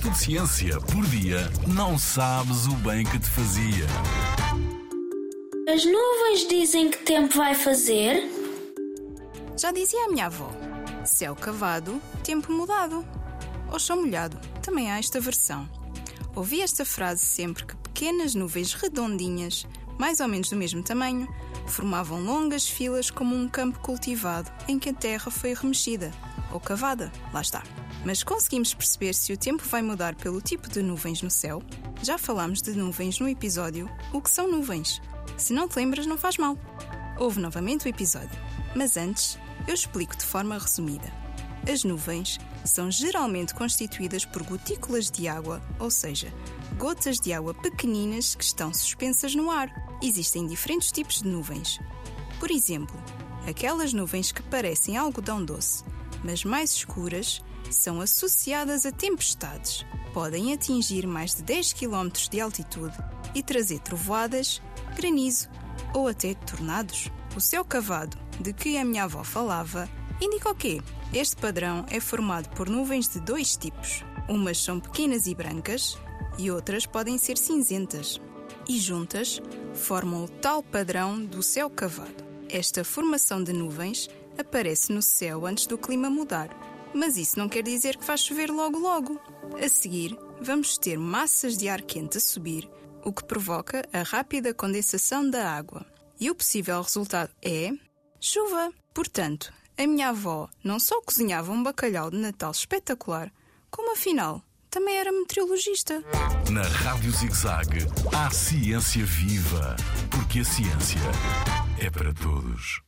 minuto de ciência por dia, não sabes o bem que te fazia. As nuvens dizem que tempo vai fazer? Já dizia a minha avó: céu cavado, tempo mudado. Ou chão molhado, também há esta versão. Ouvi esta frase sempre que pequenas nuvens redondinhas, mais ou menos do mesmo tamanho, formavam longas filas como um campo cultivado em que a terra foi remexida ou cavada. Lá está. Mas conseguimos perceber se o tempo vai mudar pelo tipo de nuvens no céu? Já falámos de nuvens no episódio O que são nuvens? Se não te lembras, não faz mal. Ouve novamente o episódio. Mas antes, eu explico de forma resumida. As nuvens são geralmente constituídas por gotículas de água, ou seja, gotas de água pequeninas que estão suspensas no ar. Existem diferentes tipos de nuvens. Por exemplo, aquelas nuvens que parecem algodão doce, mas mais escuras, são associadas a tempestades. Podem atingir mais de 10 km de altitude e trazer trovoadas, granizo ou até tornados. O céu cavado, de que a minha avó falava, indica o quê? Este padrão é formado por nuvens de dois tipos. Umas são pequenas e brancas e outras podem ser cinzentas. E juntas formam o tal padrão do céu cavado. Esta formação de nuvens aparece no céu antes do clima mudar, mas isso não quer dizer que vai chover logo logo. A seguir, vamos ter massas de ar quente a subir, o que provoca a rápida condensação da água. E o possível resultado é chuva. Portanto, a minha avó não só cozinhava um bacalhau de Natal espetacular, como afinal também era meteorologista. Na Rádio ZigZag, há ciência viva, porque a ciência é para todos.